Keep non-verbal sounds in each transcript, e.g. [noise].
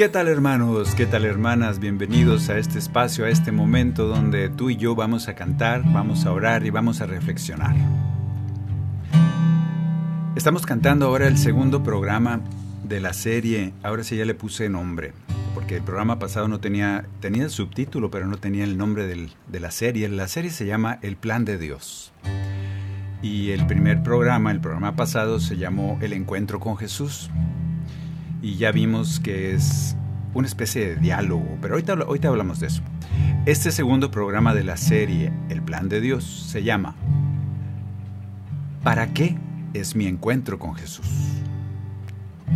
¿Qué tal hermanos? ¿Qué tal hermanas? Bienvenidos a este espacio, a este momento donde tú y yo vamos a cantar, vamos a orar y vamos a reflexionar. Estamos cantando ahora el segundo programa de la serie, ahora sí ya le puse nombre, porque el programa pasado no tenía, tenía el subtítulo, pero no tenía el nombre de la serie. La serie se llama El Plan de Dios. Y el primer programa, el programa pasado, se llamó El Encuentro con Jesús y ya vimos que es una especie de diálogo, pero ahorita, ahorita hablamos de eso. Este segundo programa de la serie, El Plan de Dios, se llama ¿Para qué es mi encuentro con Jesús?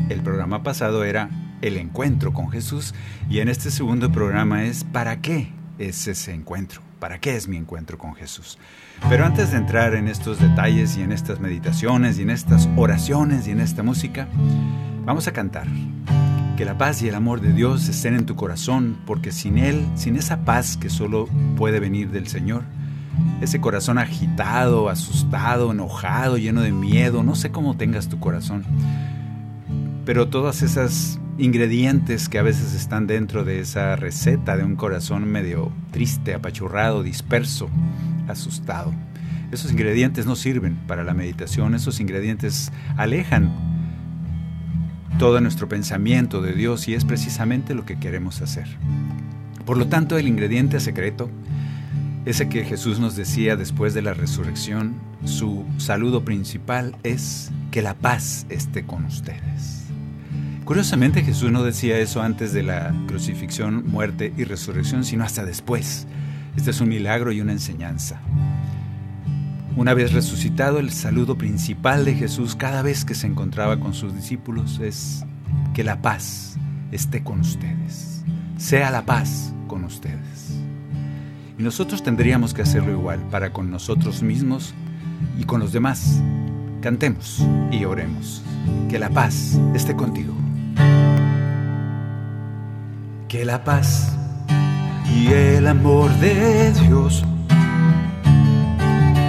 El programa pasado era El encuentro con Jesús y en este segundo programa es ¿Para qué es ese encuentro? ¿Para qué es mi encuentro con Jesús? Pero antes de entrar en estos detalles y en estas meditaciones y en estas oraciones y en esta música, Vamos a cantar. Que la paz y el amor de Dios estén en tu corazón, porque sin Él, sin esa paz que solo puede venir del Señor, ese corazón agitado, asustado, enojado, lleno de miedo, no sé cómo tengas tu corazón, pero todas esas ingredientes que a veces están dentro de esa receta de un corazón medio triste, apachurrado, disperso, asustado. Esos ingredientes no sirven para la meditación, esos ingredientes alejan todo nuestro pensamiento de Dios y es precisamente lo que queremos hacer. Por lo tanto, el ingrediente secreto, ese que Jesús nos decía después de la resurrección, su saludo principal es que la paz esté con ustedes. Curiosamente Jesús no decía eso antes de la crucifixión, muerte y resurrección, sino hasta después. Este es un milagro y una enseñanza. Una vez resucitado, el saludo principal de Jesús cada vez que se encontraba con sus discípulos es que la paz esté con ustedes. Sea la paz con ustedes. Y nosotros tendríamos que hacerlo igual para con nosotros mismos y con los demás. Cantemos y oremos. Que la paz esté contigo. Que la paz y el amor de Dios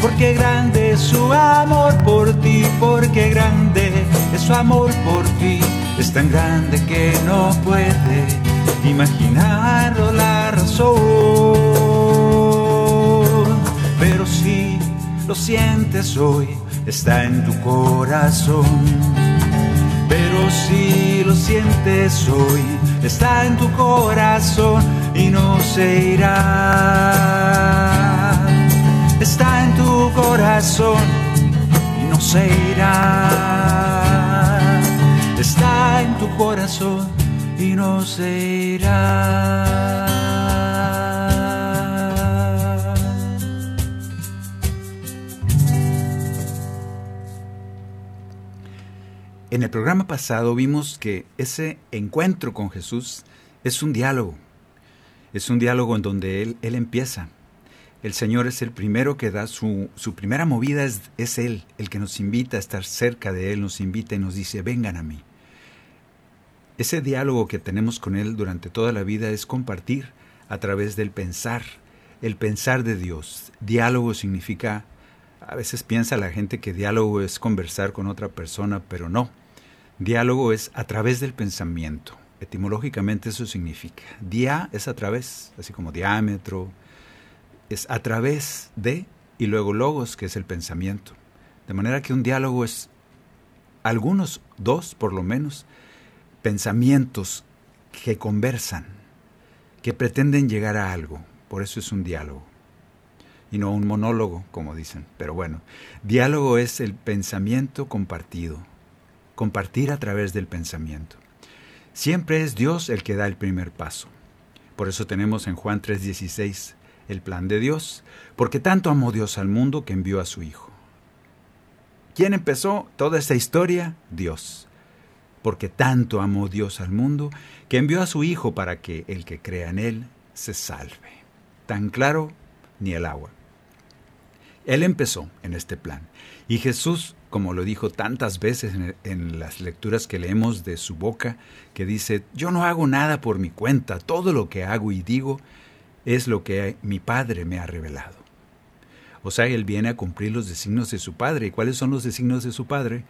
Porque grande es su amor por ti, porque grande es su amor por ti, es tan grande que no puede imaginarlo la razón. Pero si lo sientes hoy, está en tu corazón. Pero si lo sientes hoy, está en tu corazón y no se irá. Está en tu corazón y no se irá. Está en tu corazón y no se irá. En el programa pasado vimos que ese encuentro con Jesús es un diálogo. Es un diálogo en donde Él, él empieza. El Señor es el primero que da su, su primera movida, es, es Él, el que nos invita a estar cerca de Él, nos invita y nos dice, vengan a mí. ese diálogo que tenemos con Él durante toda la vida es compartir a través del pensar, el pensar de Dios. Diálogo significa, a veces piensa la gente que diálogo es conversar con otra persona, pero no. Diálogo es a través del pensamiento. Etimológicamente eso significa. Dia es a través, así como diámetro, es a través de, y luego logos, que es el pensamiento. De manera que un diálogo es algunos, dos por lo menos, pensamientos que conversan, que pretenden llegar a algo. Por eso es un diálogo. Y no un monólogo, como dicen. Pero bueno, diálogo es el pensamiento compartido. Compartir a través del pensamiento. Siempre es Dios el que da el primer paso. Por eso tenemos en Juan 3:16 el plan de Dios, porque tanto amó Dios al mundo que envió a su Hijo. ¿Quién empezó toda esta historia? Dios. Porque tanto amó Dios al mundo que envió a su Hijo para que el que crea en Él se salve. Tan claro ni el agua. Él empezó en este plan. Y Jesús como lo dijo tantas veces en, las lecturas que leemos de su boca, que dice, yo no hago nada por mi cuenta, todo lo que hago y digo es lo que mi Padre me ha revelado. O sea, Él viene a cumplir los designios de su Padre. ¿Y cuáles son los designios de su Padre?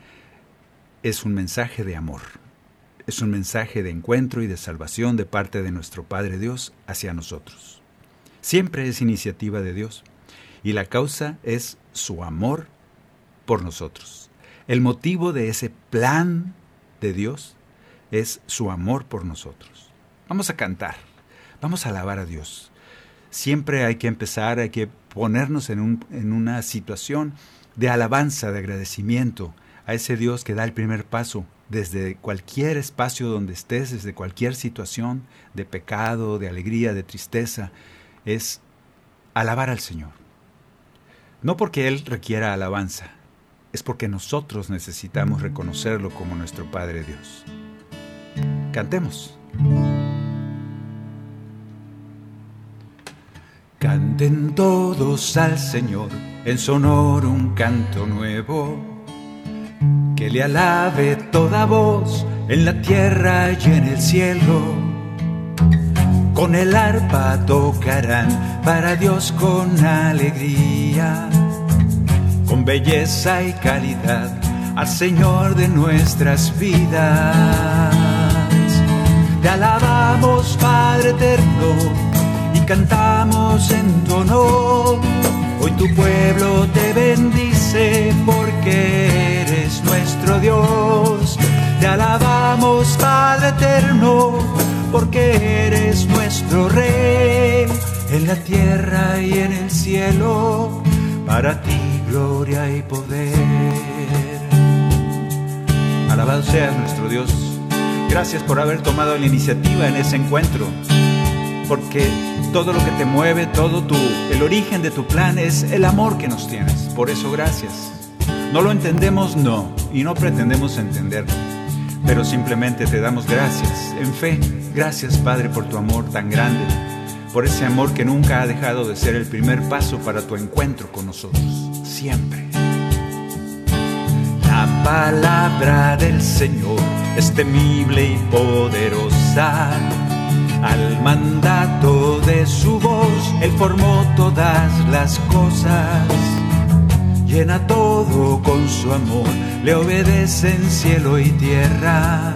Es un mensaje de amor, es un mensaje de encuentro y de salvación de parte de nuestro Padre Dios hacia nosotros. Siempre es iniciativa de Dios y la causa es su amor por nosotros. El motivo de ese plan de Dios es su amor por nosotros. Vamos a cantar, vamos a alabar a Dios. Siempre hay que empezar, hay que ponernos en, un, en una situación de alabanza, de agradecimiento a ese Dios que da el primer paso desde cualquier espacio donde estés, desde cualquier situación de pecado, de alegría, de tristeza, es alabar al Señor. No porque Él requiera alabanza, es porque nosotros necesitamos reconocerlo como nuestro Padre Dios. Cantemos. Canten todos al Señor en sonoro un canto nuevo, que le alabe toda voz en la tierra y en el cielo. Con el arpa tocarán para Dios con alegría con belleza y calidad al Señor de nuestras vidas. Te alabamos, Padre eterno, cantamos en tu honor. Hoy tu pueblo te bendice porque eres nuestro Dios. Te alabamos, Padre eterno, porque eres nuestro Rey en la tierra y en el cielo. Para ti gloria y poder. Alabado seas nuestro Dios. Gracias por haber tomado la iniciativa en ese encuentro. Porque todo lo que te mueve, todo tu, el origen de tu plan es el amor que nos tienes. Por eso gracias. No lo entendemos, no, y no pretendemos entenderlo. Pero simplemente te damos gracias, en fe. Gracias, Padre, por tu amor tan grande, por ese amor que nunca ha dejado de ser el primer paso para tu encuentro con nosotros siempre. La palabra del Señor es temible y poderosa. Al mandato de su voz, Él formó todas las cosas. Llena todo con su amor, le obedecen cielo y tierra.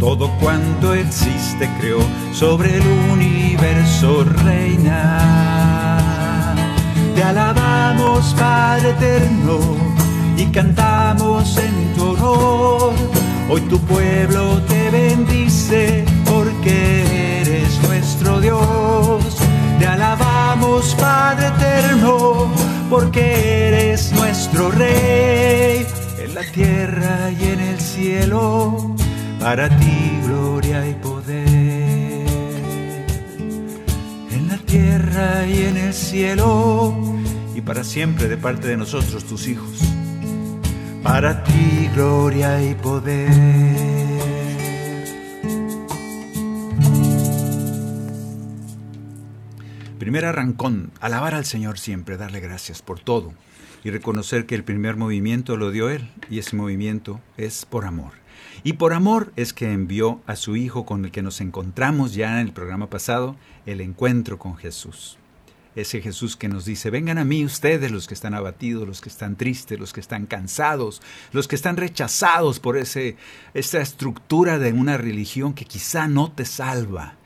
Todo cuanto existe creó, sobre el universo reina. Te alabamos, Padre eterno, y cantamos en tu honor. Hoy tu pueblo te bendice porque eres nuestro Dios. Te alabamos, Padre eterno, porque eres nuestro Rey en la tierra y en el cielo. Para ti gloria y poder en la tierra y en el cielo y para siempre de parte de nosotros, tus hijos. Para ti gloria y poder. Primer arrancón, alabar al Señor siempre, darle gracias por todo y reconocer que el primer movimiento lo dio Él y ese movimiento es por amor. Y por amor es que envió a su Hijo con el que nos encontramos ya en el programa pasado, el encuentro con Jesús. Ese Jesús que nos dice, vengan a mí ustedes los que están abatidos, los que están tristes, los que están cansados, los que están rechazados por esa estructura de una religión que quizá no te salva.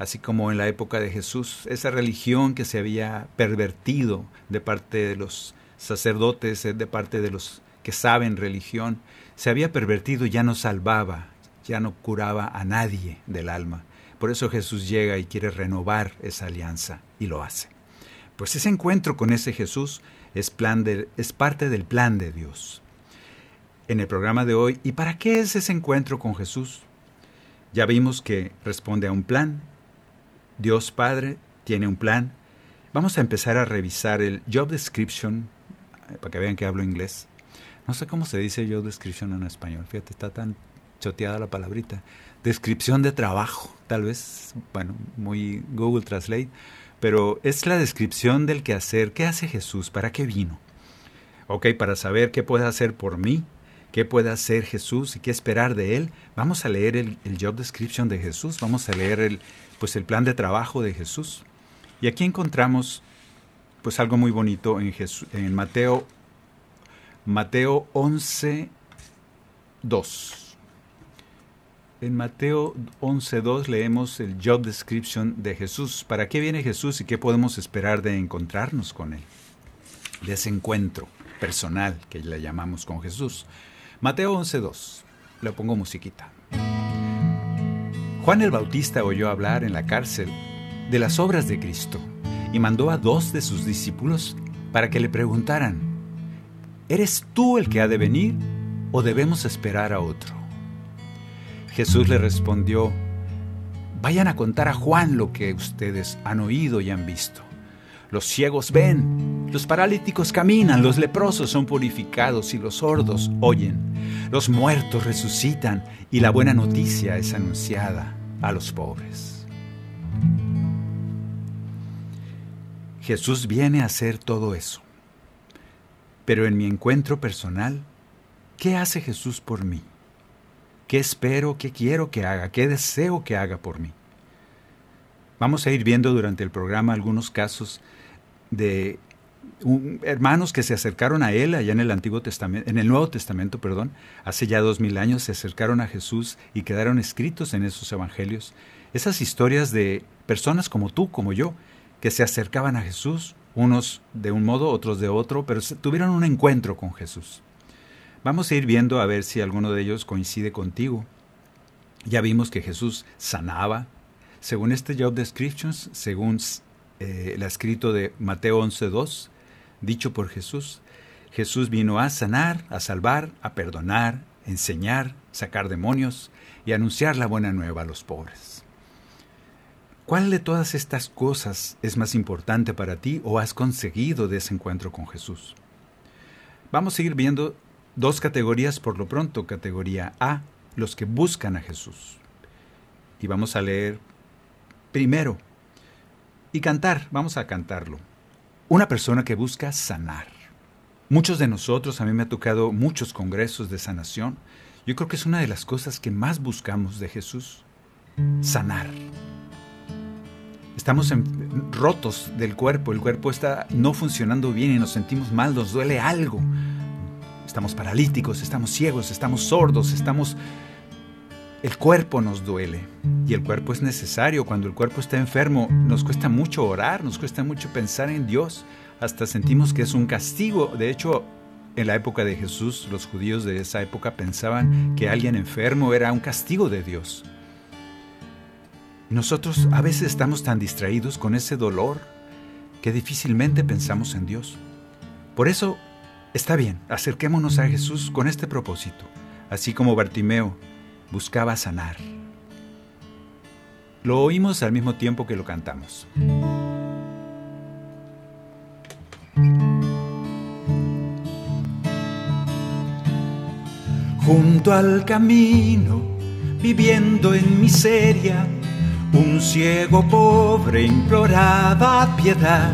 Así como en la época de Jesús, esa religión que se había pervertido de parte de los sacerdotes, de parte de los que saben religión, se había pervertido ya no salvaba, ya no curaba a nadie del alma. Por eso Jesús llega y quiere renovar esa alianza y lo hace. Pues ese encuentro con ese Jesús es, es parte del plan de Dios. En el programa de hoy, ¿y para qué es ese encuentro con Jesús? Ya vimos que responde a un plan. Dios Padre tiene un plan. Vamos a empezar a revisar el job description, eh, para que vean que hablo inglés. No sé cómo se dice job description en español. Fíjate, está tan choteada la palabrita. Descripción de trabajo, tal vez, bueno, muy Google Translate pero es la descripción del quehacer. ¿Qué hace Jesús? ¿Para qué vino? Ok, para saber qué puede hacer por mí, qué puede hacer Jesús y qué esperar de Él, vamos a leer el, job description de Jesús, vamos a leer el, pues el plan de trabajo de Jesús. Y aquí encontramos pues algo muy bonito en, Mateo, Mateo 11, 2. En Mateo 11.2 leemos el job description de Jesús. ¿Para qué viene Jesús y qué podemos esperar de encontrarnos con Él? De ese encuentro personal que le llamamos con Jesús. Mateo 11.2. Le pongo musiquita. Juan el Bautista oyó hablar en la cárcel de las obras de Cristo y mandó a dos de sus discípulos para que le preguntaran, ¿eres tú el que ha de venir o debemos esperar a otro? Jesús le respondió, vayan a contar a Juan lo que ustedes han oído y han visto. Los ciegos ven, los paralíticos caminan, los leprosos son purificados y los sordos oyen. Los muertos resucitan y la buena noticia es anunciada a los pobres. Jesús viene a hacer todo eso. Pero en mi encuentro personal, ¿qué hace Jesús por mí? qué espero, qué quiero que haga, qué deseo que haga por mí. Vamos a ir viendo durante el programa algunos casos de hermanos que se acercaron a él allá en el Antiguo Testamento, en el Nuevo Testamento, perdón, hace ya dos mil años se acercaron a Jesús y quedaron escritos en esos evangelios. Esas historias de personas como tú, como yo, que se acercaban a Jesús, unos de un modo, otros de otro, pero tuvieron un encuentro con Jesús. Vamos a ir viendo a ver si alguno de ellos coincide contigo. Ya vimos que Jesús sanaba. Según este job descriptions, según eh, el escrito de Mateo 11.2, dicho por Jesús, Jesús vino a sanar, a salvar, a perdonar, enseñar, sacar demonios y anunciar la buena nueva a los pobres. ¿Cuál de todas estas cosas es más importante para ti o has conseguido de ese encuentro con Jesús? Vamos a ir viendo Dos categorías por lo pronto. Categoría A, los que buscan a Jesús. Y vamos a leer primero. Y cantar, vamos a cantarlo. Una persona que busca sanar. Muchos de nosotros, a mí me ha tocado muchos congresos de sanación. Yo creo que es una de las cosas que más buscamos de Jesús. Sanar. Estamos rotos del cuerpo, el cuerpo está no funcionando bien y nos sentimos mal, nos duele algo estamos paralíticos, estamos ciegos, estamos sordos, estamos... El cuerpo nos duele y el cuerpo es necesario. Cuando el cuerpo está enfermo nos cuesta mucho orar, nos cuesta mucho pensar en Dios, hasta sentimos que es un castigo. De hecho, en la época de Jesús, los judíos de esa época pensaban que alguien enfermo era un castigo de Dios. Nosotros a veces estamos tan distraídos con ese dolor que difícilmente pensamos en Dios. Por eso Está bien, acerquémonos a Jesús con este propósito, así como Bartimeo buscaba sanar. Lo oímos al mismo tiempo que lo cantamos. Junto al camino, viviendo en miseria, un ciego pobre imploraba piedad.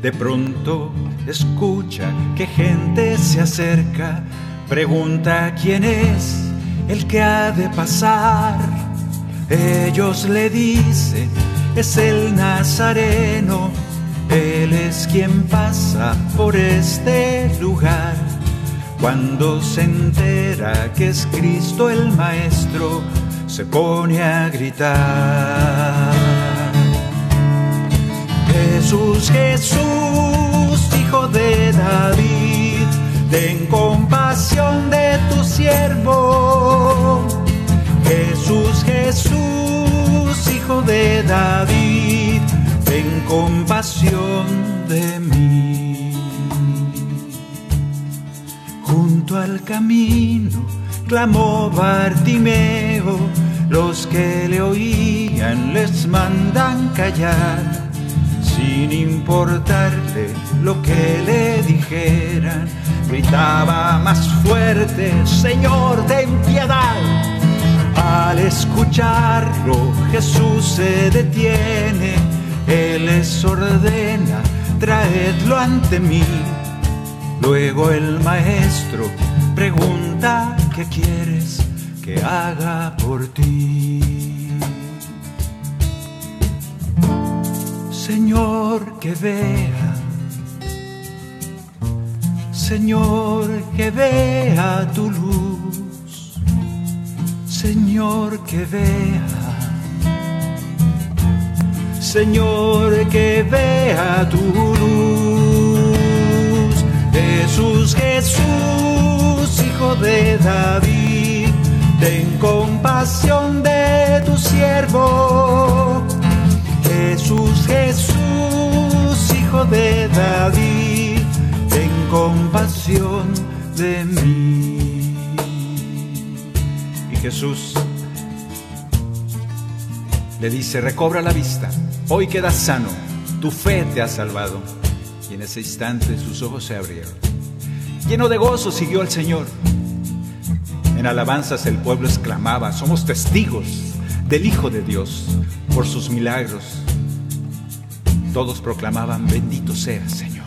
De pronto escucha que gente se acerca, pregunta quién es el que ha de pasar. Ellos le dicen, es el Nazareno, Él es quien pasa por este lugar. Cuando se entera que es Cristo el Maestro, se pone a gritar. Jesús, Jesús, hijo de David, ten compasión de tu siervo. Jesús, Jesús, hijo de David, ten compasión de mí. Junto al camino clamó Bartimeo, los que le oían les mandan callar sin importarle lo que le dijeran, gritaba más fuerte, Señor, ten piedad. Al escucharlo, Jesús se detiene, Él les ordena, traedlo ante mí. Luego el maestro pregunta, ¿qué quieres que haga por ti? Señor, que vea, Señor, que vea tu luz, Señor, que vea, Señor, que vea tu luz, Jesús, Jesús, Hijo de David, ten compasión de tu siervo. Jesús, Jesús, hijo de David, compasión de mí. Y Jesús le dice, recobra la vista, hoy quedas sano, tu fe te ha salvado. Y en ese instante sus ojos se abrieron. Lleno de gozo siguió al Señor. En alabanzas el pueblo exclamaba, somos testigos del Hijo de Dios por sus milagros. Todos proclamaban, bendito sea Señor.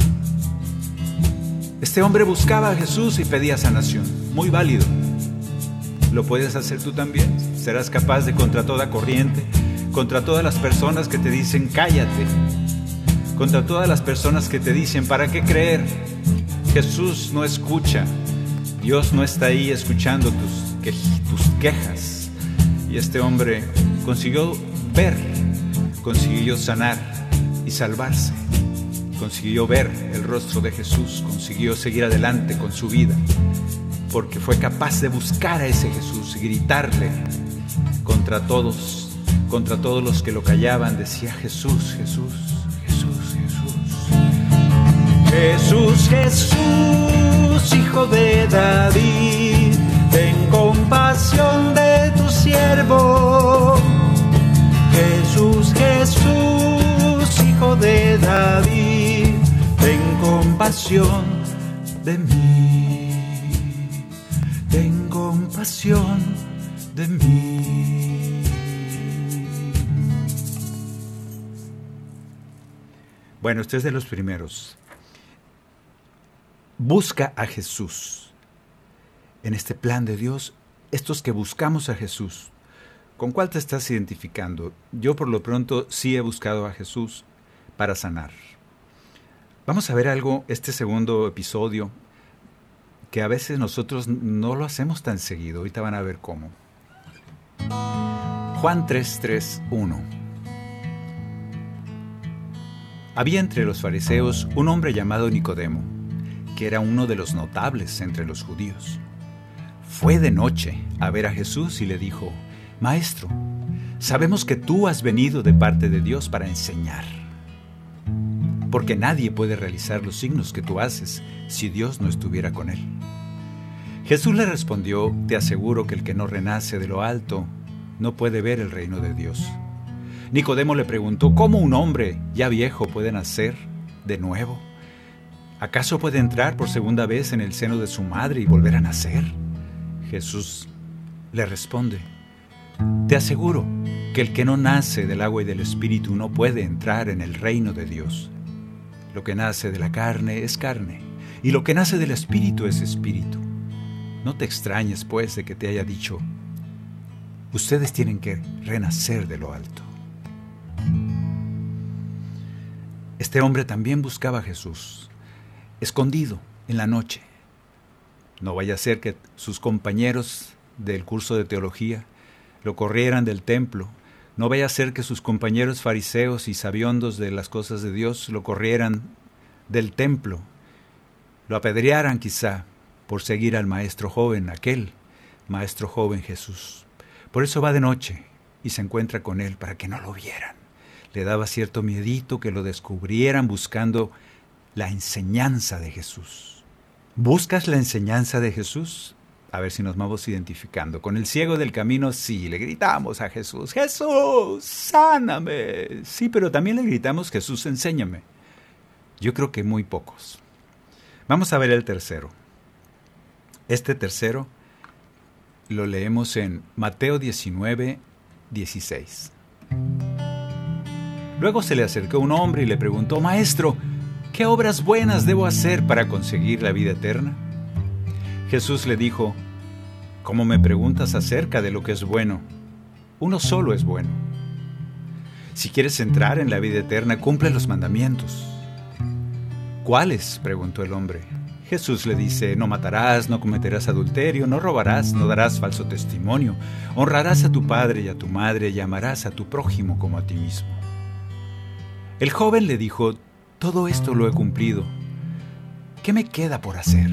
Este hombre buscaba a Jesús y pedía sanación. Muy válido. ¿Lo puedes hacer tú también? ¿Serás capaz de contra toda corriente, contra todas las personas que te dicen, cállate? Contra todas las personas que te dicen, ¿para qué creer? Jesús no escucha. Dios no está ahí escuchando tus, tus quejas. Y este hombre consiguió ver, consiguió sanar y salvarse. Consiguió ver el rostro de Jesús, consiguió seguir adelante con su vida, porque fue capaz de buscar a ese Jesús y gritarle contra todos, contra todos los que lo callaban, decía Jesús, Jesús, Jesús, Jesús. Jesús, Jesús, hijo de David, ten compasión de tu siervo. Jesús, Jesús, hijo de David, compasión de mí. Ten compasión de mí. Bueno, usted es de los primeros. Busca a Jesús. En este plan de Dios, estos que buscamos a Jesús, ¿con cuál te estás identificando? Yo por lo pronto sí he buscado a Jesús para sanar. Vamos a ver algo, este segundo episodio, que a veces nosotros no lo hacemos tan seguido. Ahorita van a ver cómo. Juan 3:3:1 Había entre los fariseos un hombre llamado Nicodemo, que era uno de los notables entre los judíos. Fue de noche a ver a Jesús y le dijo, Maestro, sabemos que tú has venido de parte de Dios para enseñar, porque nadie puede realizar los signos que tú haces si Dios no estuviera con él. Jesús le respondió, Te aseguro que el que no renace de lo alto no puede ver el reino de Dios. Nicodemo le preguntó, ¿cómo un hombre ya viejo puede nacer de nuevo? ¿Acaso puede entrar por segunda vez en el seno de su madre y volver a nacer? Jesús le responde, Te aseguro que el que no nace del agua y del espíritu no puede entrar en el reino de Dios. Lo que nace de la carne es carne, y lo que nace del espíritu es espíritu. No te extrañes, pues, de que te haya dicho, ustedes tienen que renacer de lo alto. Este hombre también buscaba a Jesús, escondido en la noche. No vaya a ser que sus compañeros del curso de teología lo corrieran del templo. No vaya a ser que sus compañeros fariseos y sabiondos de las cosas de Dios lo corrieran del templo. Lo apedrearan quizá por seguir al maestro joven, aquel maestro joven Jesús. Por eso va de noche y se encuentra con él para que no lo vieran. Le daba cierto miedito que lo descubrieran buscando la enseñanza de Jesús. ¿Buscas la enseñanza de Jesús? A ver si nos vamos identificando. Con el ciego del camino, sí, le gritamos a Jesús, Jesús, sáname. Sí, pero también le gritamos, Jesús, enséñame. Yo creo que muy pocos. Vamos a ver el tercero. Este tercero lo leemos en Mateo 19, 16. Luego se le acercó un hombre y le preguntó, Maestro, ¿qué obras buenas debo hacer para conseguir la vida eterna? Jesús le dijo, ¿cómo me preguntas acerca de lo que es bueno? Uno solo es bueno. Si quieres entrar en la vida eterna, cumple los mandamientos. ¿Cuáles? preguntó el hombre. Jesús le dice, no matarás, no cometerás adulterio, no robarás, no darás falso testimonio, honrarás a tu padre y a tu madre y amarás a tu prójimo como a ti mismo. El joven le dijo, todo esto lo he cumplido. ¿Qué me queda por hacer?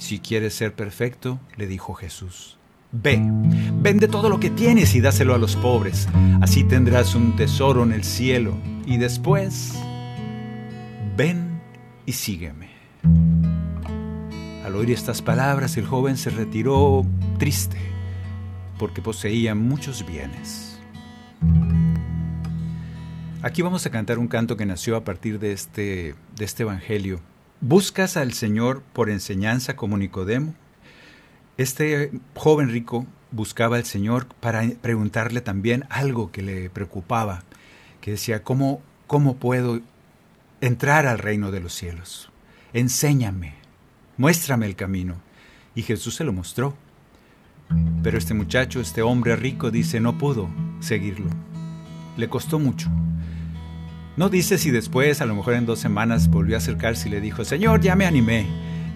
Si quieres ser perfecto, le dijo Jesús, ve, vende todo lo que tienes y dáselo a los pobres, así tendrás un tesoro en el cielo, y después, ven y sígueme. Al oír estas palabras, el joven se retiró triste, porque poseía muchos bienes. Aquí vamos a cantar un canto que nació a partir de este, de este Evangelio. ¿Buscas al Señor por enseñanza como Nicodemo? Este joven rico buscaba al Señor para preguntarle también algo que le preocupaba, que decía, ¿cómo, cómo puedo entrar al reino de los cielos. Enséñame, muéstrame el camino. Y Jesús se lo mostró. Pero este muchacho, este hombre rico, dice, no pudo seguirlo. Le costó mucho. No dice si después, a lo mejor en dos semanas, volvió a acercarse y le dijo, Señor, ya me animé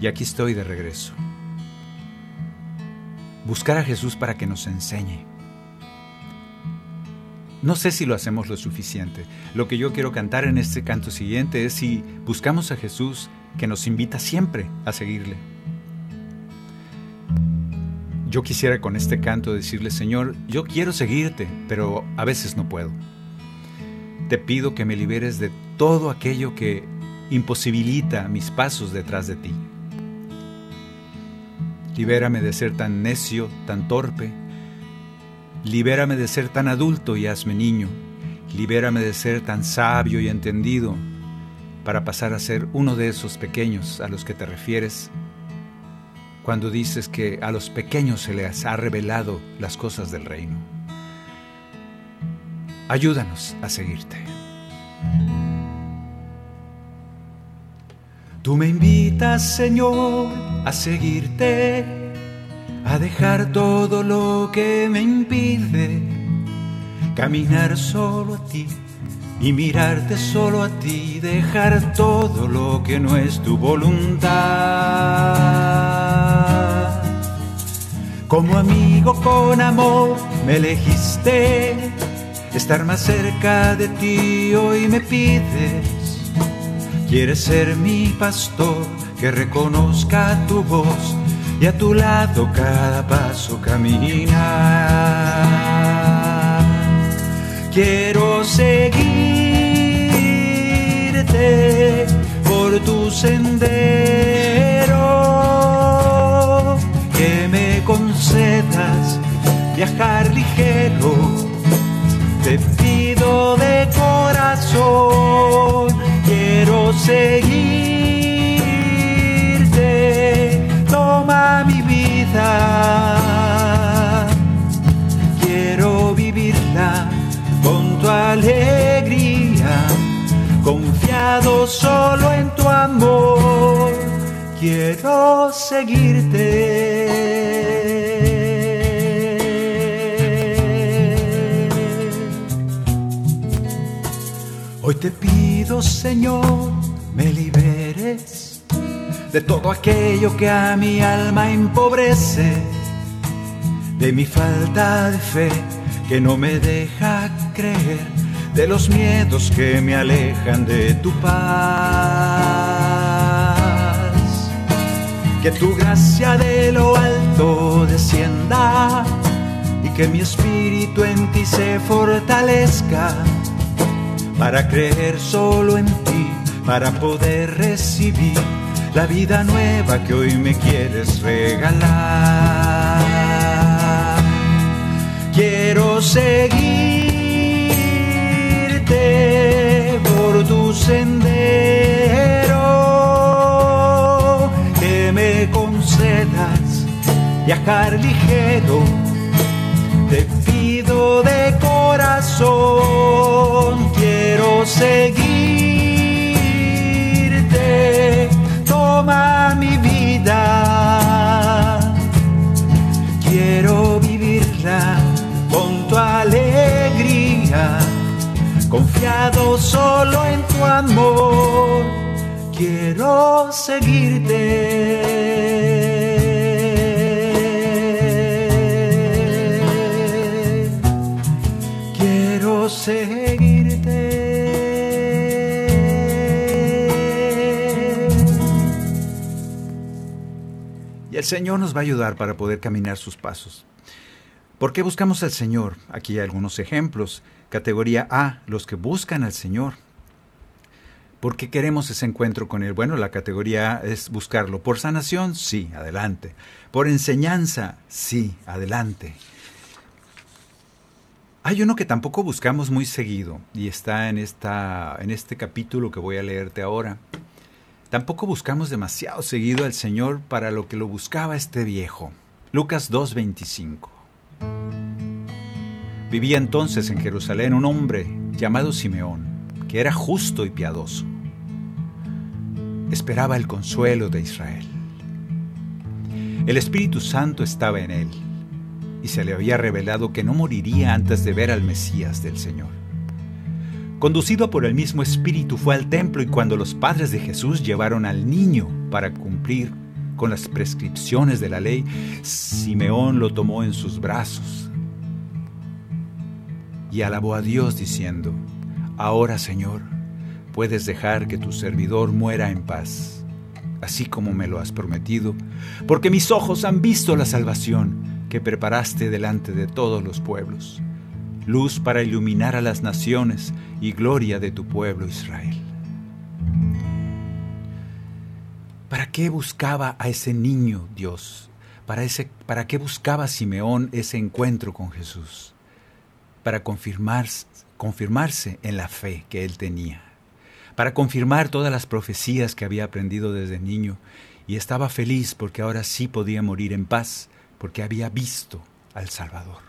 y aquí estoy de regreso. Buscar a Jesús para que nos enseñe. No sé si lo hacemos lo suficiente. Lo que yo quiero cantar en este canto siguiente es si buscamos a Jesús que nos invita siempre a seguirle. Yo quisiera con este canto decirle, Señor, yo quiero seguirte, pero a veces no puedo. Te pido que me liberes de todo aquello que imposibilita mis pasos detrás de ti. Libérame de ser tan necio, tan torpe, Libérame de ser tan adulto y hazme niño. Libérame de ser tan sabio y entendido para pasar a ser uno de esos pequeños a los que te refieres cuando dices que a los pequeños se les ha revelado las cosas del reino. Ayúdanos a seguirte. Tú me invitas, Señor, a seguirte a dejar todo lo que me impide caminar solo a ti y mirarte solo a ti, dejar todo lo que no es tu voluntad. Como amigo con amor me elegiste, estar más cerca de ti hoy me pides. Quieres ser mi pastor, que reconozca tu voz y a tu lado cada paso caminar. Quiero seguirte por tu sendero, que me concedas viajar ligero. De corazón, quiero seguir mi vida. Quiero vivirla con tu alegría, confiado solo en tu amor. Quiero seguirte. Señor, me liberes de todo aquello que a mi alma empobrece, de mi falta de fe que no me deja creer, de los miedos que me alejan de tu paz. Que tu gracia de lo alto descienda y que mi espíritu en ti se fortalezca para creer solo en ti, para poder recibir la vida nueva que hoy me quieres regalar. Quiero seguirte por tu sendero, que me concedas viajar ligero. Te pido de corazón, quiero seguirte, toma mi vida, quiero vivirla con tu alegría, confiado solo en tu amor, quiero seguirte. Quiero el Señor nos va a ayudar para poder caminar sus pasos. ¿Por qué buscamos al Señor? Aquí hay algunos ejemplos. Categoría A, los que buscan al Señor. ¿Por qué queremos ese encuentro con Él? Bueno, la categoría A es buscarlo. ¿Por sanación? Sí, adelante. ¿Por enseñanza? Sí, adelante. Hay uno que tampoco buscamos muy seguido y está en, esta, en este capítulo que voy a leerte ahora. Tampoco buscamos demasiado seguido al Señor para lo que lo buscaba este viejo. Lucas 2.25. Vivía entonces en Jerusalén un hombre llamado Simeón, que era justo y piadoso. Esperaba el consuelo de Israel. El Espíritu Santo estaba en él y se le había revelado que no moriría antes de ver al Mesías del Señor. Conducido por el mismo Espíritu fue al templo y cuando los padres de Jesús llevaron al niño para cumplir con las prescripciones de la ley, Simeón lo tomó en sus brazos y alabó a Dios diciendo, Ahora Señor, puedes dejar que tu servidor muera en paz, así como me lo has prometido, porque mis ojos han visto la salvación que preparaste delante de todos los pueblos, luz para iluminar a las naciones y gloria de tu pueblo Israel. ¿Para qué buscaba a ese niño Dios? ¿Para, ese, ¿Para qué buscaba Simeón ese encuentro con Jesús? Para confirmar, confirmarse en la fe que él tenía, para confirmar todas las profecías que había aprendido desde niño y estaba feliz porque ahora sí podía morir en paz, porque había visto al Salvador.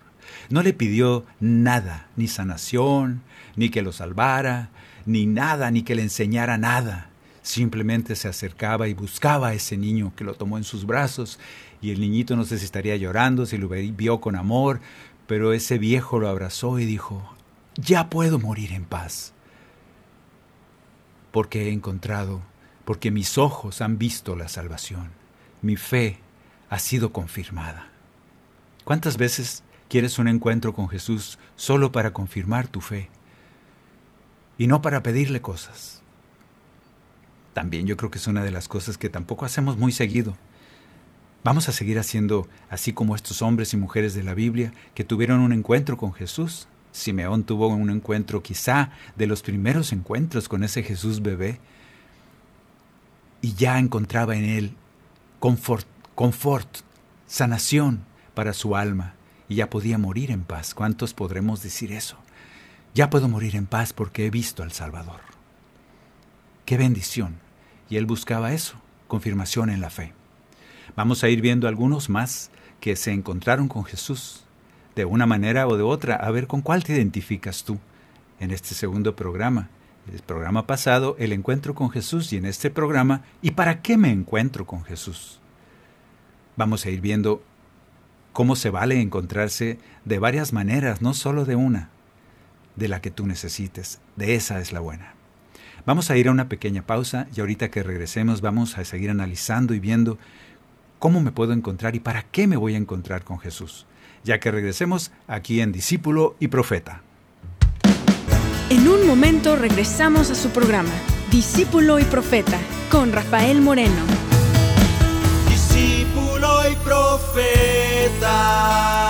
No le pidió nada, ni sanación, ni que lo salvara, ni nada, ni que le enseñara nada. Simplemente se acercaba y buscaba a ese niño que lo tomó en sus brazos y el niñito no sé si estaría llorando, si lo vio con amor, pero ese viejo lo abrazó y dijo, ya puedo morir en paz, porque he encontrado, porque mis ojos han visto la salvación, mi fe ha sido confirmada. ¿Cuántas veces quieres un encuentro con Jesús solo para confirmar tu fe y no para pedirle cosas? También yo creo que es una de las cosas que tampoco hacemos muy seguido. Vamos a seguir haciendo así como estos hombres y mujeres de la Biblia que tuvieron un encuentro con Jesús. Simeón tuvo un encuentro quizá de los primeros encuentros con ese Jesús bebé y ya encontraba en él confort, confort, sanación para su alma y ya podía morir en paz. ¿Cuántos podremos decir eso? Ya puedo morir en paz porque he visto al Salvador. Qué bendición. Y él buscaba eso, confirmación en la fe. Vamos a ir viendo algunos más que se encontraron con Jesús de una manera o de otra, a ver con cuál te identificas tú en este segundo programa el programa pasado, el encuentro con Jesús y en este programa, ¿y para qué me encuentro con Jesús? Vamos a ir viendo cómo se vale encontrarse de varias maneras, no solo de una, de la que tú necesites. De esa es la buena. Vamos a ir a una pequeña pausa y ahorita que regresemos vamos a seguir analizando y viendo cómo me puedo encontrar y para qué me voy a encontrar con Jesús, ya que regresemos aquí en Discípulo y Profeta. En un momento regresamos a su programa, Discípulo y Profeta, con Rafael Moreno. Discípulo y Profeta. planeta.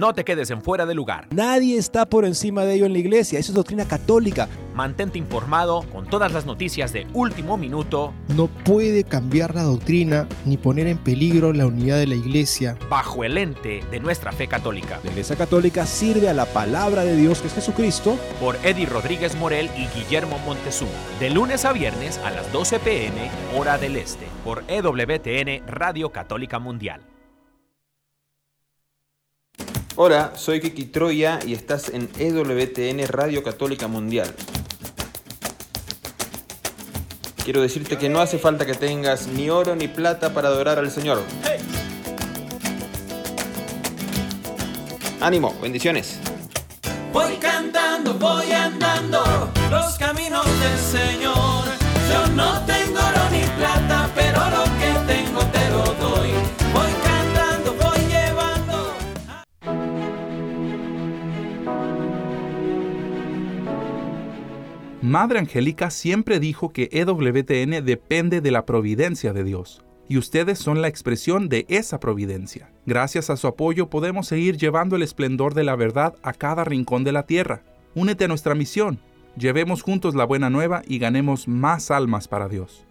No te quedes en fuera de lugar. Nadie está por encima de ello en la iglesia. Eso es doctrina católica. Mantente informado con todas las noticias de último minuto. No puede cambiar la doctrina ni poner en peligro la unidad de la iglesia. Bajo el ente de nuestra fe católica. La iglesia católica sirve a la palabra de Dios que es Jesucristo. Por Eddie Rodríguez Morel y Guillermo Montezuma. De lunes a viernes a las 12 pm, hora del este. Por EWTN Radio Católica Mundial. Hola, soy Kiki Troya y estás en EWTN Radio Católica Mundial. Quiero decirte que no hace falta que tengas ni oro ni plata para adorar al Señor. Ánimo, bendiciones. Voy cantando, voy andando los caminos del Señor. Yo no Madre Angélica siempre dijo que EWTN depende de la providencia de Dios, y ustedes son la expresión de esa providencia. Gracias a su apoyo podemos seguir llevando el esplendor de la verdad a cada rincón de la tierra. Únete a nuestra misión, llevemos juntos la buena nueva y ganemos más almas para Dios.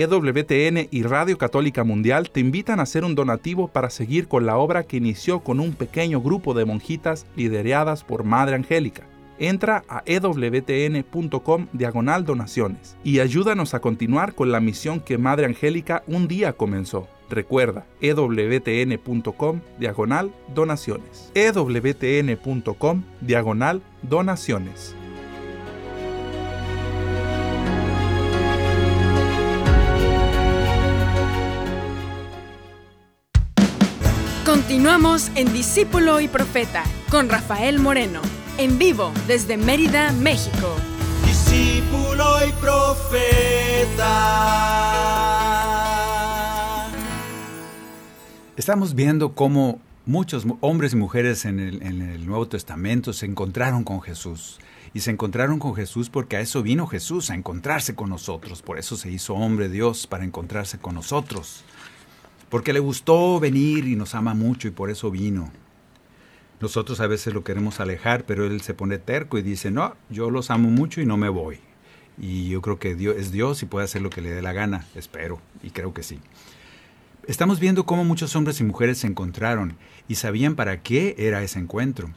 EWTN y Radio Católica Mundial te invitan a hacer un donativo para seguir con la obra que inició con un pequeño grupo de monjitas lideradas por Madre Angélica. Entra a ewtn.com diagonal donaciones y ayúdanos a continuar con la misión que Madre Angélica un día comenzó. Recuerda, ewtn.com diagonal donaciones. ewtn.com diagonal donaciones. Continuamos en Discípulo y Profeta con Rafael Moreno, en vivo desde Mérida, México. Discípulo y profeta. Estamos viendo cómo muchos mu- hombres y mujeres en el, en el Nuevo Testamento se encontraron con Jesús. Y se encontraron con Jesús porque a eso vino Jesús, a encontrarse con nosotros. Por eso se hizo hombre Dios, para encontrarse con nosotros. Porque le gustó venir y nos ama mucho y por eso vino. Nosotros a veces lo queremos alejar, pero Él se pone terco y dice, no, yo los amo mucho y no me voy. Y yo creo que Dios es Dios y puede hacer lo que le dé la gana, espero, y creo que sí. Estamos viendo cómo muchos hombres y mujeres se encontraron y sabían para qué era ese encuentro.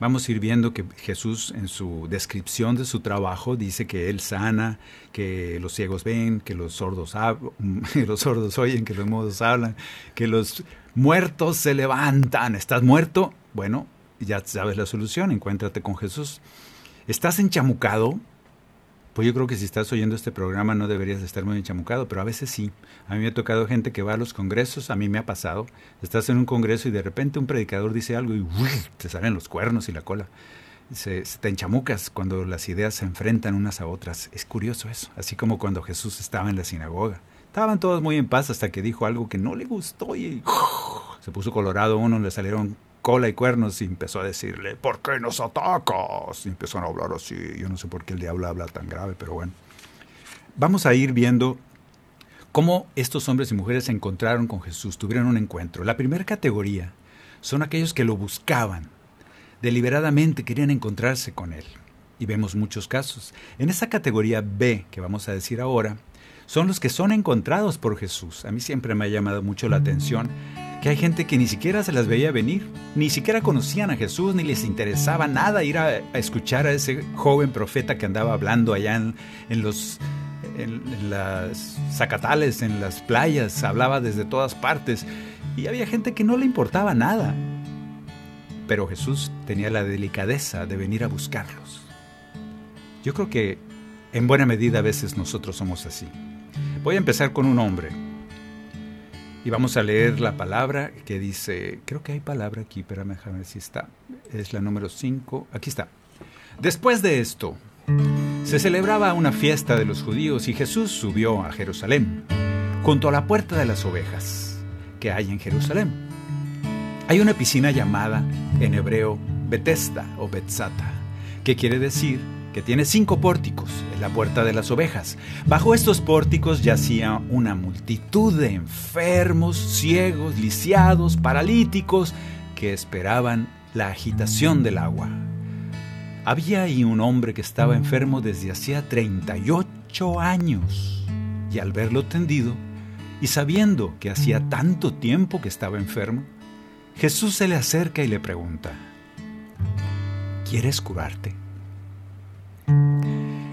Vamos a ir viendo que Jesús en su descripción de su trabajo dice que Él sana, que los ciegos ven, que los sordos, [laughs] los sordos oyen, que los mudos hablan, que los muertos se levantan. ¿Estás muerto? Bueno, ya sabes la solución, encuéntrate con Jesús. ¿Estás enchamucado? Pues yo creo que si estás oyendo este programa no deberías de estar muy enchamucado, pero a veces sí. A mí me ha tocado gente que va a los congresos, a mí me ha pasado. Estás en un congreso y de repente un predicador dice algo y te salen los cuernos y la cola. Se te enchamucas cuando las ideas se enfrentan unas a otras. Es curioso eso, así como cuando Jesús estaba en la sinagoga. Estaban todos muy en paz hasta que dijo algo que no le gustó y se puso colorado uno, le salieron cola y cuernos y empezó a decirle, ¿por qué nos atacas? Y empezaron a hablar así. Yo no sé por qué el diablo habla tan grave, pero bueno. Vamos a ir viendo cómo estos hombres y mujeres se encontraron con Jesús, tuvieron un encuentro. La primera categoría son aquellos que lo buscaban, deliberadamente querían encontrarse con Él. Y vemos muchos casos. En esa categoría B, que vamos a decir ahora, son los que son encontrados por Jesús. A mí siempre me ha llamado mucho la atención que hay gente que ni siquiera se las veía venir, ni siquiera conocían a Jesús, ni les interesaba nada ir a, escuchar a ese joven profeta que andaba hablando allá en, los en las zacatales, en las playas, hablaba desde todas partes. Y había gente que no le importaba nada. pero Jesús tenía la delicadeza de venir a buscarlos. Yo creo que en buena medida a veces nosotros somos así. Voy a empezar con un hombre. Y vamos a leer la palabra que dice, creo que hay palabra aquí, pero déjame ver si está. Es la número 5. Aquí está. Después de esto, se celebraba una fiesta de los judíos y Jesús subió a Jerusalén, junto a la puerta de las ovejas que hay en Jerusalén. Hay una piscina llamada en hebreo Betesda o Betzata, que quiere decir tiene cinco pórticos en la puerta de las ovejas. Bajo estos pórticos yacía una multitud de enfermos, ciegos, lisiados, paralíticos, que esperaban la agitación del agua. Había ahí un hombre que estaba enfermo desde hacía 38 años, y al verlo tendido, y sabiendo que hacía tanto tiempo que estaba enfermo, Jesús se le acerca y le pregunta, ¿quieres curarte?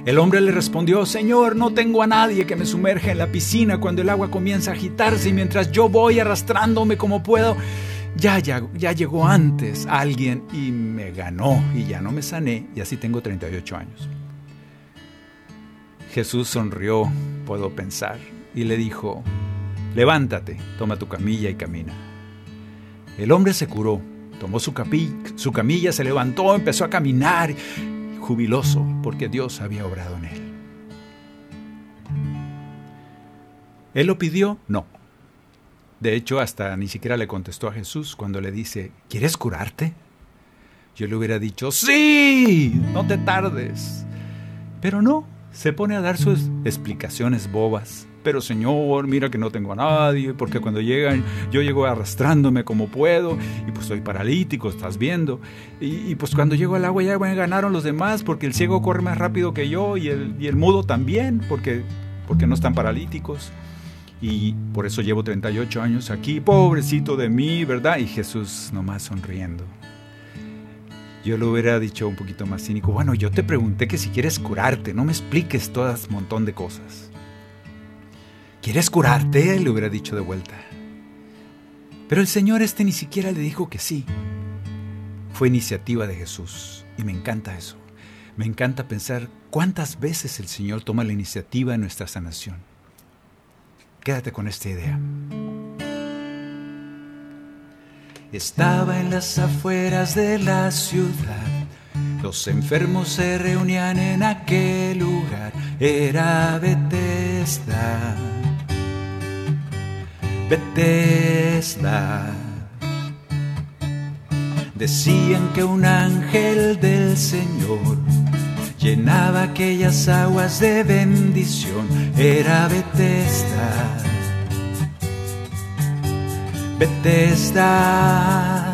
El hombre le respondió, Señor, no tengo a nadie que me sumerja en la piscina cuando el agua comienza a agitarse y mientras yo voy arrastrándome como puedo, ya, ya, ya llegó antes alguien y me ganó y ya no me sané y así tengo 38 años. Jesús sonrió, puedo pensar, y le dijo, levántate, toma tu camilla y camina. El hombre se curó, tomó su, su camilla, se levantó, empezó a caminar, jubiloso porque Dios había obrado en él. ¿Él lo pidió? No. De hecho, hasta ni siquiera le contestó a Jesús cuando le dice, ¿quieres curarte? Yo le hubiera dicho, sí, no te tardes. Pero no, se pone a dar sus explicaciones bobas. Pero Señor, mira que no tengo a nadie, porque cuando llegan, yo llego arrastrándome como puedo, y pues soy paralítico, estás viendo. Y, pues cuando llego al agua ya me ganaron los demás, porque el ciego corre más rápido que yo, y el, y el mudo también, porque, porque no están paralíticos. Y por eso llevo 38 años aquí, pobrecito de mí, ¿verdad? Y Jesús nomás sonriendo. Yo lo hubiera dicho un poquito más cínico. Bueno, yo te pregunté que si quieres curarte, no me expliques todas montón de cosas. ¿Quieres curarte? Le hubiera dicho de vuelta. Pero el Señor este ni siquiera le dijo que sí. Fue iniciativa de Jesús y me encanta eso. Me encanta pensar cuántas veces el Señor toma la iniciativa en nuestra sanación. Quédate con esta idea. Estaba en las afueras de la ciudad. Los enfermos se reunían en aquel lugar. Era Bethesda. Bethesda. Decían que un ángel del Señor llenaba aquellas aguas de bendición. Era Bethesda. Bethesda.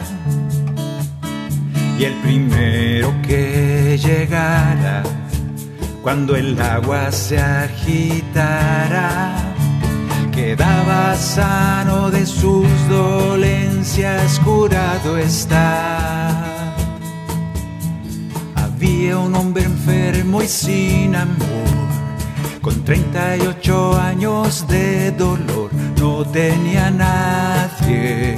Y el primero que llegara, cuando el agua se agitara, quedaba sano de sus dolencias, curado está. Había un hombre enfermo y sin amor, con 38 años de dolor no tenía a nadie,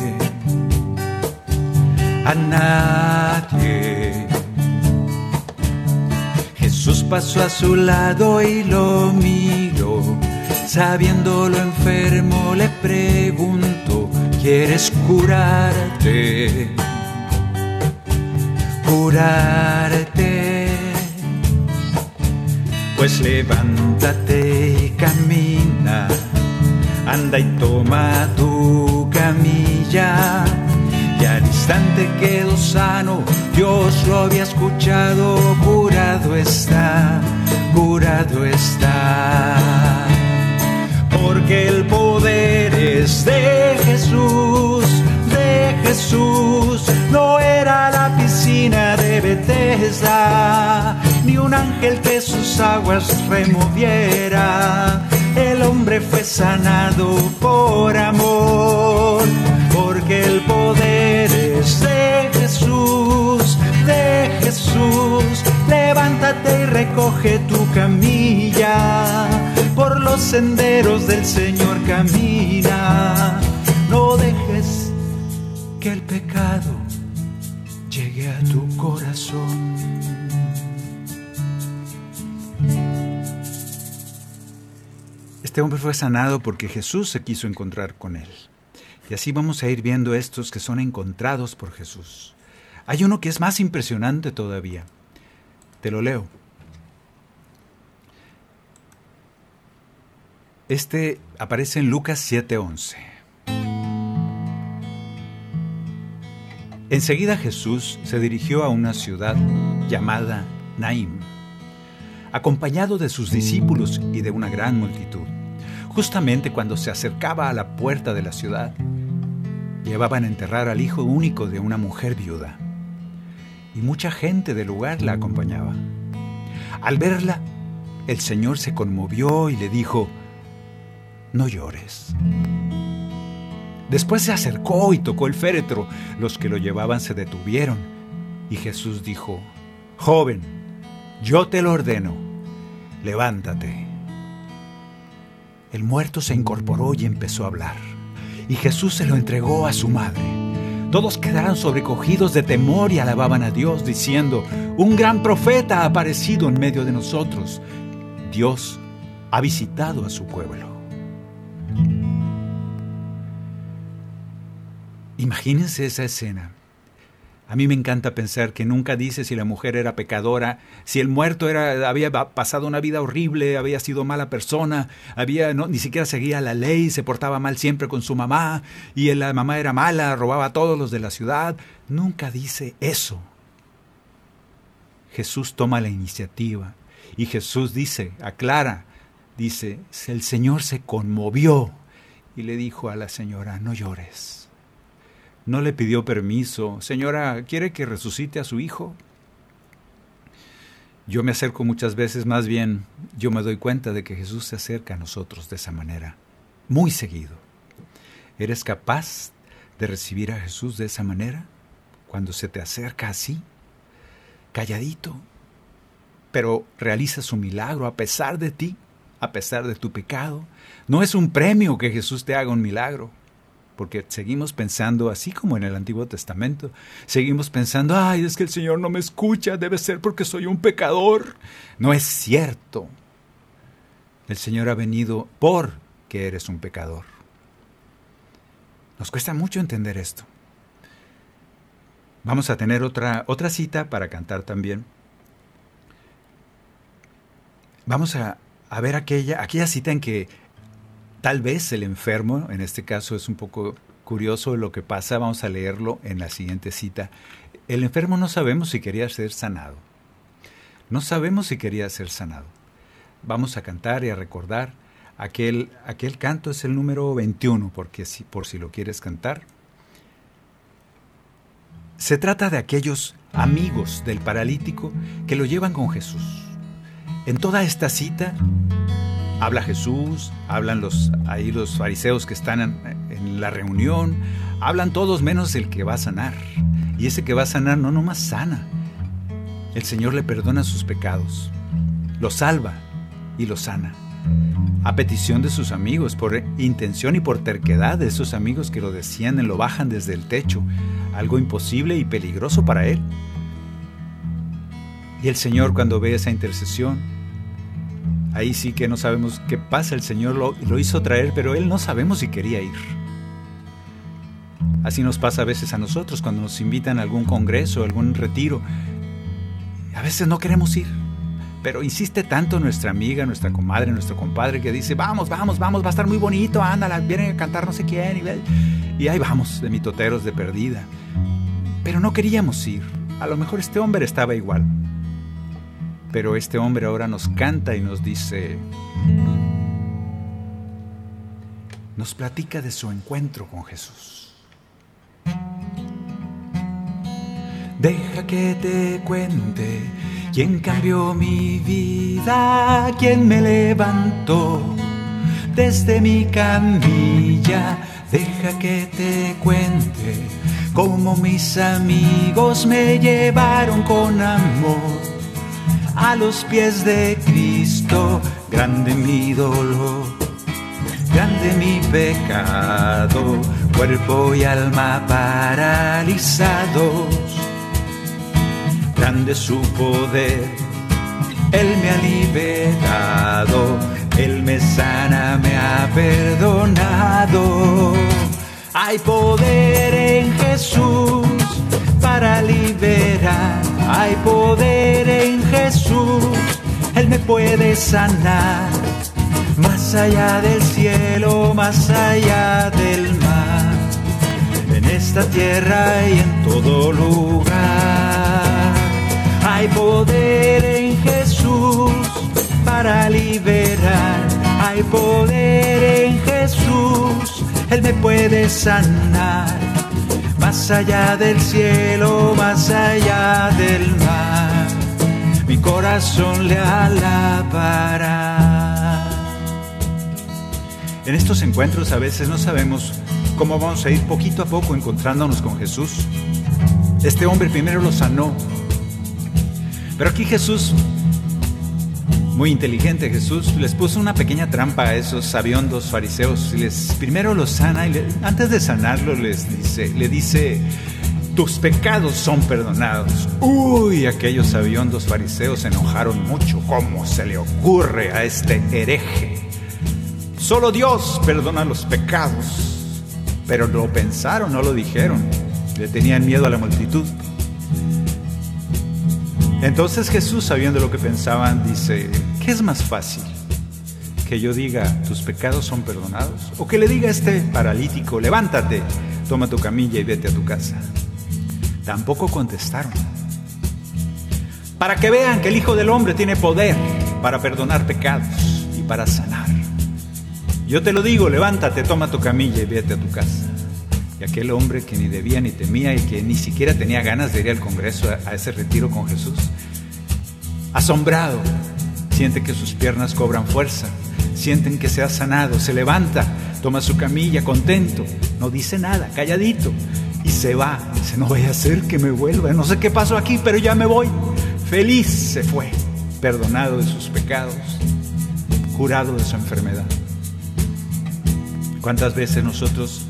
a nadie. Jesús pasó a su lado y lo miró, sabiendo lo enfermo le preguntó, ¿quieres curarte? Curarte. Pues levántate y camina anda y toma tu camilla. Y al instante quedó sano, Dios lo había escuchado, curado está, curado está. Porque el poder es de Jesús, de Jesús, no era la piscina de Bethesda, ni un ángel que sus aguas removiera. El hombre fue sanado por amor, porque el poder es de Jesús, de Jesús. Levántate y recoge tu camilla, los senderos del Señor camina. No dejes que el pecado llegue a tu corazón. Este hombre fue sanado porque Jesús se quiso encontrar con él. Y así vamos a ir viendo estos que son encontrados por Jesús. Hay uno que es más impresionante todavía. Te lo leo. Este aparece en Lucas 7:11. Enseguida Jesús se dirigió a una ciudad llamada Naim, acompañado de sus discípulos y de una gran multitud. Justamente cuando se acercaba a la puerta de la ciudad, llevaban a enterrar al hijo único de una mujer viuda. Y mucha gente del lugar la acompañaba. Al verla, el Señor se conmovió y le dijo, no llores. Después se acercó y tocó el féretro. Los que lo llevaban se detuvieron. Y Jesús dijo, Joven, yo te lo ordeno, levántate. El muerto se incorporó y empezó a hablar. Y Jesús se lo entregó a su madre. Todos quedaron sobrecogidos de temor y alababan a Dios, diciendo, Un gran profeta ha aparecido en medio de nosotros. Dios ha visitado a su pueblo. Imagínense esa escena. A mí me encanta pensar que nunca dice si la mujer era pecadora, si el muerto era, había pasado una vida horrible, había sido mala persona, había no, ni siquiera seguía la ley, se portaba mal siempre con su mamá, y la mamá era mala, robaba a todos los de la ciudad. Nunca dice eso. Jesús toma la iniciativa y Jesús dice, aclara, dice, el Señor se conmovió y le dijo a la señora, no llores no le pidió permiso. Señora, ¿quiere que resucite a su hijo? Yo me acerco muchas veces, más bien yo me doy cuenta de que Jesús se acerca a nosotros de esa manera, muy seguido. ¿Eres capaz de recibir a Jesús de esa manera? Cuando se te acerca así, calladito, pero realiza su milagro a pesar de ti, a pesar de tu pecado. No es un premio que Jesús te haga un milagro, porque seguimos pensando, así como en el Antiguo Testamento, seguimos pensando, ay, es que el Señor no me escucha, debe ser porque soy un pecador. No es cierto. El Señor ha venido porque eres un pecador. Nos cuesta mucho entender esto. Vamos a tener otra, otra cita para cantar también. Vamos a, a ver aquella, aquella cita en que Tal vez el enfermo, en este caso es un poco curioso lo que pasa, vamos a leerlo en la siguiente cita. El enfermo no sabemos si quería ser sanado. No sabemos si quería ser sanado. Vamos a cantar y a recordar aquel, aquel canto es el número 21, porque por si lo quieres cantar. Se trata de aquellos amigos del paralítico que lo llevan con Jesús. En toda esta cita habla Jesús, hablan los, ahí los fariseos que están en, la reunión, hablan todos menos el que va a sanar. Y ese que va a sanar no nomás sana. El Señor le perdona sus pecados, lo salva y lo sana. A petición de sus amigos, por intención y por terquedad de esos amigos que lo descienden, lo bajan desde el techo, algo imposible y peligroso para él. Y el Señor cuando ve esa intercesión, Ahí sí que no sabemos qué pasa. El Señor lo, lo hizo traer, pero Él no sabemos si quería ir. Así nos pasa a veces a nosotros cuando nos invitan a algún congreso, algún retiro. A veces no queremos ir, pero insiste tanto nuestra amiga, nuestra comadre, nuestro compadre que dice, vamos, vamos, vamos, va a estar muy bonito, ándala, vienen a cantar no sé quién. Y, y ahí vamos, de mitoteros de perdida. Pero no queríamos ir. A lo mejor este hombre estaba igual. Pero este hombre ahora nos canta y nos dice, nos platica de su encuentro con Jesús. Deja que te cuente quién cambió mi vida, quién me levantó desde mi camilla. Deja que te cuente cómo mis amigos me llevaron con amor a los pies de Cristo, grande mi dolor, grande mi pecado, cuerpo y alma paralizados. grande su poder. Él me ha liberado, Él me sana, me ha perdonado. Hay poder en Jesús para liberar, hay poder Jesús, Él me puede sanar. Más allá del cielo, más allá del mar, en esta tierra y en todo lugar. Hay poder en Jesús para liberar, hay poder en Jesús, Él me puede sanar. Más allá del cielo, más allá del mar, mi corazón le alabará. En estos encuentros a veces no sabemos cómo vamos a ir poquito a poco encontrándonos con Jesús. Este hombre primero lo sanó, pero aquí Jesús, muy inteligente Jesús, les puso una pequeña trampa a esos sabiondos fariseos y les primero los sana y antes de sanarlo les dice, le dice, tus pecados son perdonados. Uy, aquellos sabiondos fariseos se enojaron mucho. ¿Cómo se le ocurre a este hereje? Solo Dios perdona los pecados. Pero lo pensaron, no lo dijeron. Le tenían miedo a la multitud. Entonces Jesús, sabiendo lo que pensaban, dice, ¿qué es más fácil? ¿Que yo diga, tus pecados son perdonados? ¿O que le diga a este paralítico, levántate, toma tu camilla y vete a tu casa? Tampoco contestaron. Para que vean que el Hijo del Hombre tiene poder para perdonar pecados y para sanar. Yo te lo digo, levántate, toma tu camilla y vete a tu casa. Y aquel hombre que ni debía ni temía y que ni siquiera tenía ganas de ir al Congreso a, ese retiro con Jesús, asombrado, siente que sus piernas cobran fuerza, sienten que se ha sanado, se levanta, toma su camilla contento, no dice nada, calladito, y se va. Dice, no voy a hacer que me vuelva, no sé qué pasó aquí, pero ya me voy. Feliz se fue, perdonado de sus pecados, curado de su enfermedad. ¿Cuántas veces nosotros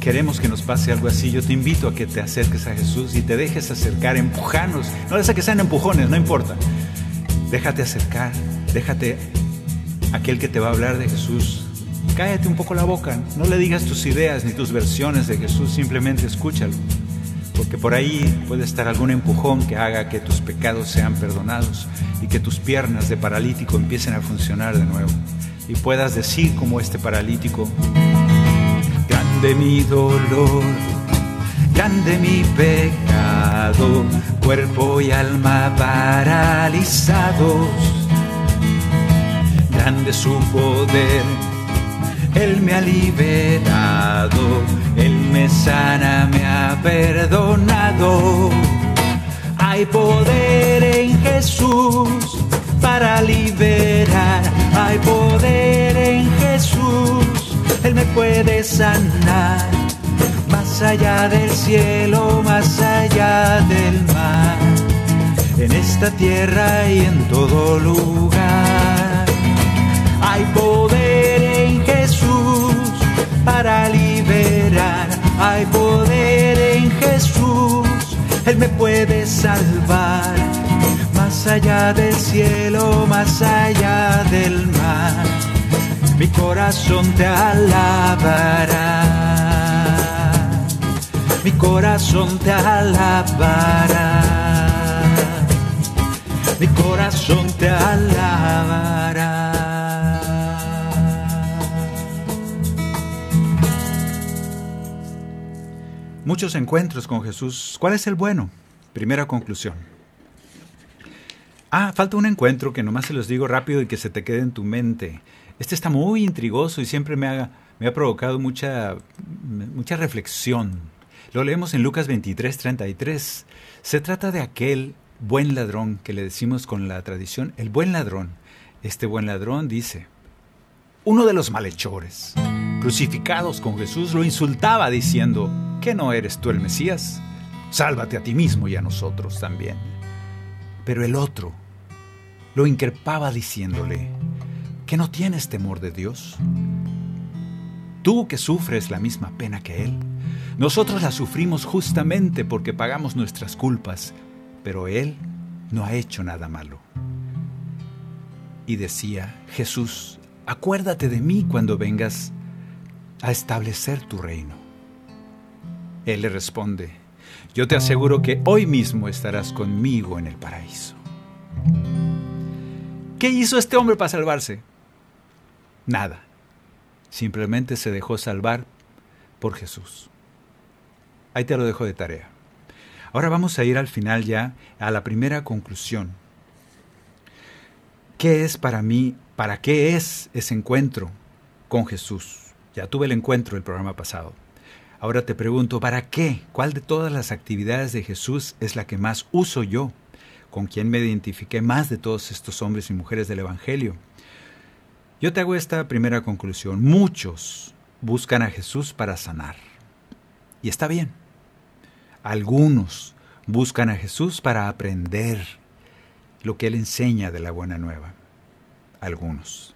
queremos que nos pase algo así? Yo te invito a que te acerques a Jesús y te dejes acercar, empujanos. No es que sean empujones, no importa. Déjate acercar, déjate aquel que te va a hablar de Jesús. Cállate un poco la boca, no le digas tus ideas ni tus versiones de Jesús, simplemente escúchalo. Porque por ahí puede estar algún empujón que haga que tus pecados sean perdonados y que tus piernas de paralítico empiecen a funcionar de nuevo. Y puedas decir como este paralítico, grande mi dolor, grande mi pecado, cuerpo y alma paralizados, grande su poder, Él me ha liberado, Él me sana, me ha perdonado. Hay poder en Jesús para liberar, hay poder en Jesús, Él me puede sanar, más allá del cielo, más allá del mar, en esta tierra y en todo lugar. Hay poder puede salvar, más allá del cielo, más allá del mar, mi corazón te alabará, mi corazón te alabará, mi corazón te alabará. Muchos encuentros con Jesús. ¿Cuál es el bueno? Primera conclusión. Ah, falta un encuentro que nomás se los digo rápido y que se te quede en tu mente. Este está muy intrigoso y siempre me ha, me ha provocado mucha, mucha reflexión. Lo leemos en Lucas 23, 33. Se trata de aquel buen ladrón que le decimos con la tradición, el buen ladrón. Este buen ladrón dice, uno de los malhechores, crucificados con Jesús, lo insultaba diciendo, ¿que no eres tú el Mesías? Sálvate a ti mismo y a nosotros también. Pero el otro lo increpaba diciéndole, ¿que no tienes temor de Dios? Tú que sufres la misma pena que Él, Nosotros la sufrimos justamente porque pagamos nuestras culpas, pero Él no ha hecho nada malo. Y decía, Jesús, acuérdate de mí cuando vengas a establecer tu reino. Él le responde, yo te aseguro que hoy mismo estarás conmigo en el paraíso. ¿Qué hizo este hombre para salvarse? Nada. Simplemente se dejó salvar por Jesús. Ahí te lo dejo de tarea. Ahora vamos a ir al final ya a la primera conclusión. ¿Qué es para mí, para qué es ese encuentro con Jesús? Ya tuve el encuentro el programa pasado. Ahora te pregunto, ¿para qué? ¿Cuál de todas las actividades de Jesús es la que más uso yo? ¿Con quién me identifiqué más de todos estos hombres y mujeres del Evangelio? Yo te hago esta primera conclusión. Muchos buscan a Jesús para sanar. Y está bien. Algunos buscan a Jesús para aprender lo que Él enseña de la buena nueva. Algunos.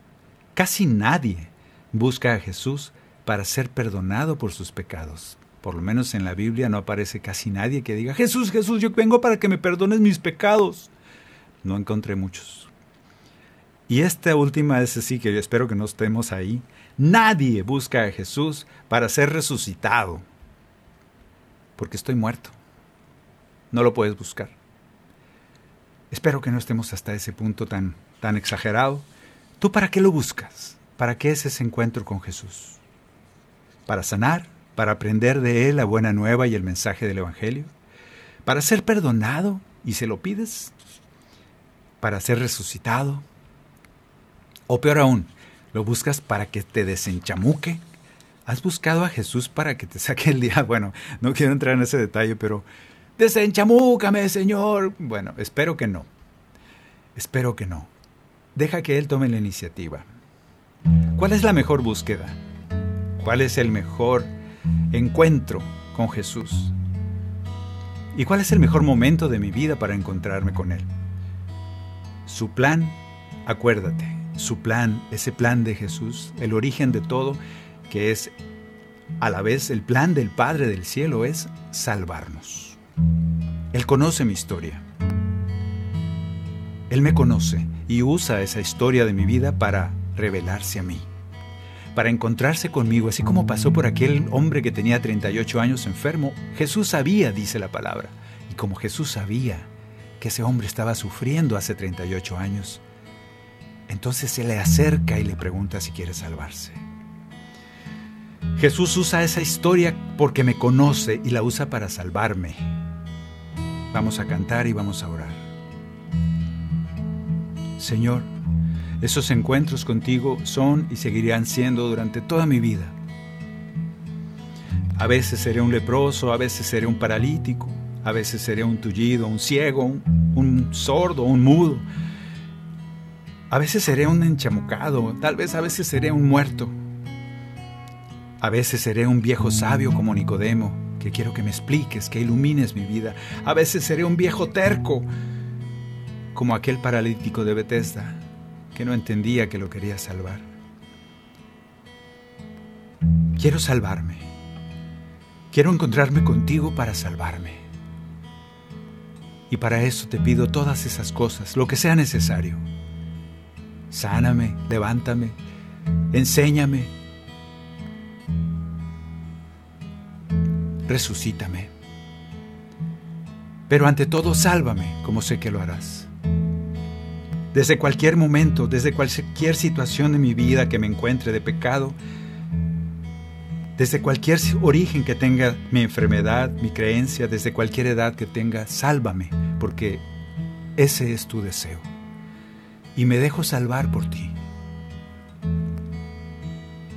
Casi nadie busca a Jesús para ser perdonado por sus pecados. Por lo menos en la Biblia no aparece casi nadie que diga, Jesús, Jesús, yo vengo para que me perdones mis pecados. No encontré muchos. Y esta última es así que espero que no estemos ahí. Nadie busca a Jesús para ser resucitado. Porque estoy muerto. No lo puedes buscar. Espero que no estemos hasta ese punto tan, tan exagerado. ¿Tú para qué lo buscas? ¿Para qué es ese encuentro con Jesús? ¿Para sanar? ¿Para aprender de Él la buena nueva y el mensaje del Evangelio? ¿Para ser perdonado y se lo pides? ¿Para ser resucitado? O peor aún, ¿lo buscas para que te desenchamuque? ¿Has buscado a Jesús para que te saque el día? [laughs] Bueno, no quiero entrar en ese detalle, pero desenchamúcame, Señor. Bueno, espero que no. Espero que no. Deja que Él tome la iniciativa. ¿Cuál es la mejor búsqueda? ¿Cuál es el mejor encuentro con Jesús? ¿Y cuál es el mejor momento de mi vida para encontrarme con Él? Su plan, acuérdate, su plan, ese plan de Jesús, el origen de todo, que es a la vez el plan del Padre del Cielo, es salvarnos. Él conoce mi historia. Él me conoce y usa esa historia de mi vida para revelarse a mí, para encontrarse conmigo, así como pasó por aquel hombre que tenía 38 años enfermo. Jesús sabía, dice la palabra, y como Jesús sabía que ese hombre estaba sufriendo hace 38 años, entonces se le acerca y le pregunta si quiere salvarse. Jesús usa esa historia porque me conoce y la usa para salvarme. Vamos a cantar y vamos a orar. Señor, esos encuentros contigo son y seguirán siendo durante toda mi vida. A veces seré un leproso, a veces seré un paralítico, a veces seré un tullido, un ciego, un, sordo, un mudo. A veces seré un enchamucado, tal vez a veces seré un muerto. A veces seré un viejo sabio como Nicodemo, que quiero que me expliques, que ilumines mi vida. A veces seré un viejo terco, como aquel paralítico de Bethesda, que no entendía que lo quería salvar. Quiero salvarme. Quiero encontrarme contigo para salvarme. Y para eso te pido todas esas cosas, lo que sea necesario. Sáname, levántame, enséñame, resucítame. Pero ante todo, sálvame, como sé que lo harás. Desde cualquier momento, desde cualquier situación de mi vida que me encuentre de pecado, desde cualquier origen que tenga mi enfermedad, mi creencia, desde cualquier edad que tenga, sálvame, porque ese es tu deseo. Y me dejo salvar por ti.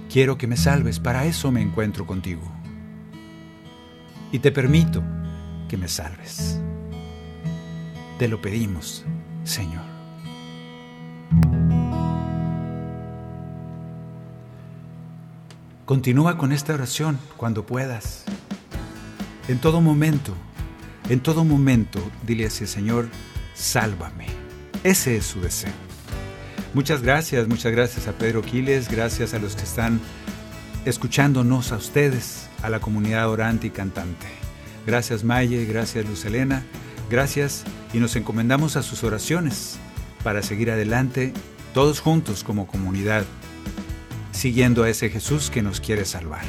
Quiero que me salves, para eso me encuentro contigo. Y te permito que me salves. Te lo pedimos, Señor. Continúa con esta oración cuando puedas. En todo momento, en todo momento, dile así, Señor, sálvame. Ese es su deseo. Muchas gracias, muchas gracias a Pedro Quiles, gracias a los que están escuchándonos a ustedes, a la comunidad orante y cantante. Gracias Maye, gracias Luz Elena, gracias y nos encomendamos a sus oraciones para seguir adelante todos juntos como comunidad, siguiendo a ese Jesús que nos quiere salvar.